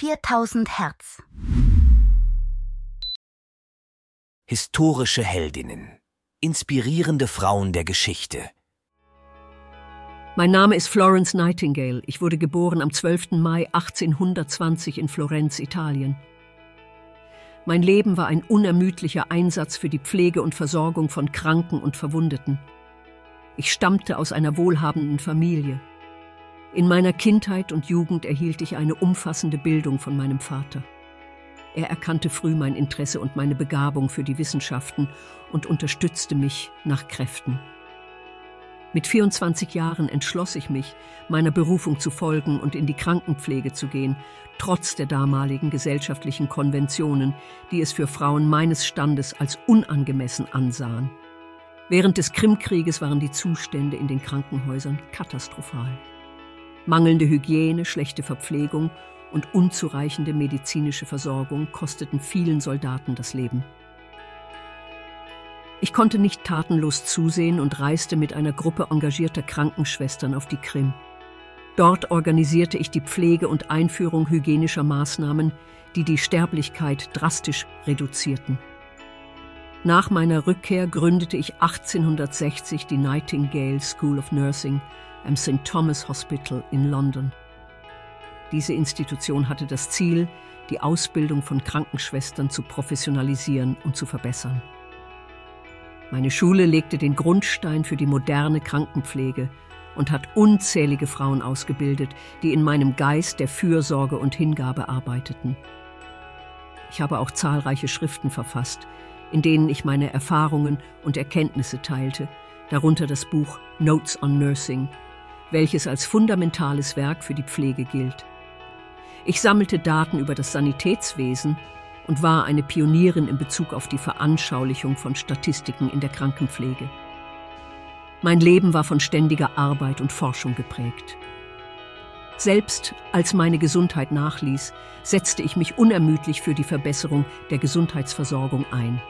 4000 Hertz. Historische Heldinnen. Inspirierende Frauen der Geschichte. Mein Name ist Florence Nightingale. Ich wurde geboren am 12. Mai 1820 in Florenz, Italien. Mein Leben war ein unermüdlicher Einsatz für die Pflege und Versorgung von Kranken und Verwundeten. Ich stammte aus einer wohlhabenden Familie. In meiner Kindheit und Jugend erhielt ich eine umfassende Bildung von meinem Vater. Er erkannte früh mein Interesse und meine Begabung für die Wissenschaften und unterstützte mich nach Kräften. Mit 24 Jahren entschloss ich mich, meiner Berufung zu folgen und in die Krankenpflege zu gehen, trotz der damaligen gesellschaftlichen Konventionen, die es für Frauen meines Standes als unangemessen ansahen. Während des Krimkrieges waren die Zustände in den Krankenhäusern katastrophal. Mangelnde Hygiene, schlechte Verpflegung und unzureichende medizinische Versorgung kosteten vielen Soldaten das Leben. Ich konnte nicht tatenlos zusehen und reiste mit einer Gruppe engagierter Krankenschwestern auf die Krim. Dort organisierte ich die Pflege und Einführung hygienischer Maßnahmen, die die Sterblichkeit drastisch reduzierten. Nach meiner Rückkehr gründete ich 1860 die Nightingale School of Nursing am St. Thomas Hospital in London. Diese Institution hatte das Ziel, die Ausbildung von Krankenschwestern zu professionalisieren und zu verbessern. Meine Schule legte den Grundstein für die moderne Krankenpflege und hat unzählige Frauen ausgebildet, die in meinem Geist der Fürsorge und Hingabe arbeiteten. Ich habe auch zahlreiche Schriften verfasst, in denen ich meine Erfahrungen und Erkenntnisse teilte, darunter das Buch Notes on Nursing, welches als fundamentales Werk für die Pflege gilt. Ich sammelte Daten über das Sanitätswesen und war eine Pionierin in Bezug auf die Veranschaulichung von Statistiken in der Krankenpflege. Mein Leben war von ständiger Arbeit und Forschung geprägt. Selbst als meine Gesundheit nachließ, setzte ich mich unermüdlich für die Verbesserung der Gesundheitsversorgung ein.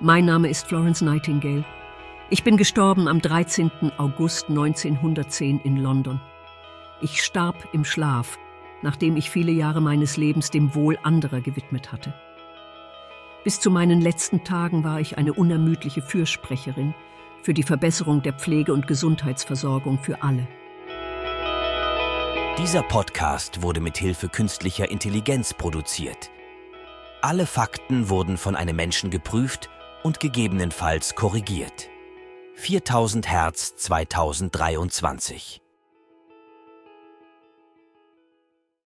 Mein Name ist Florence Nightingale. Ich bin gestorben am 13. August 1910 in London. Ich starb im Schlaf, nachdem ich viele Jahre meines Lebens dem Wohl anderer gewidmet hatte. Bis zu meinen letzten Tagen war ich eine unermüdliche Fürsprecherin für die Verbesserung der Pflege- und Gesundheitsversorgung für alle. Dieser Podcast wurde mit Hilfe künstlicher Intelligenz produziert. Alle Fakten wurden von einem Menschen geprüft und gegebenenfalls korrigiert. 4000 Hertz 2023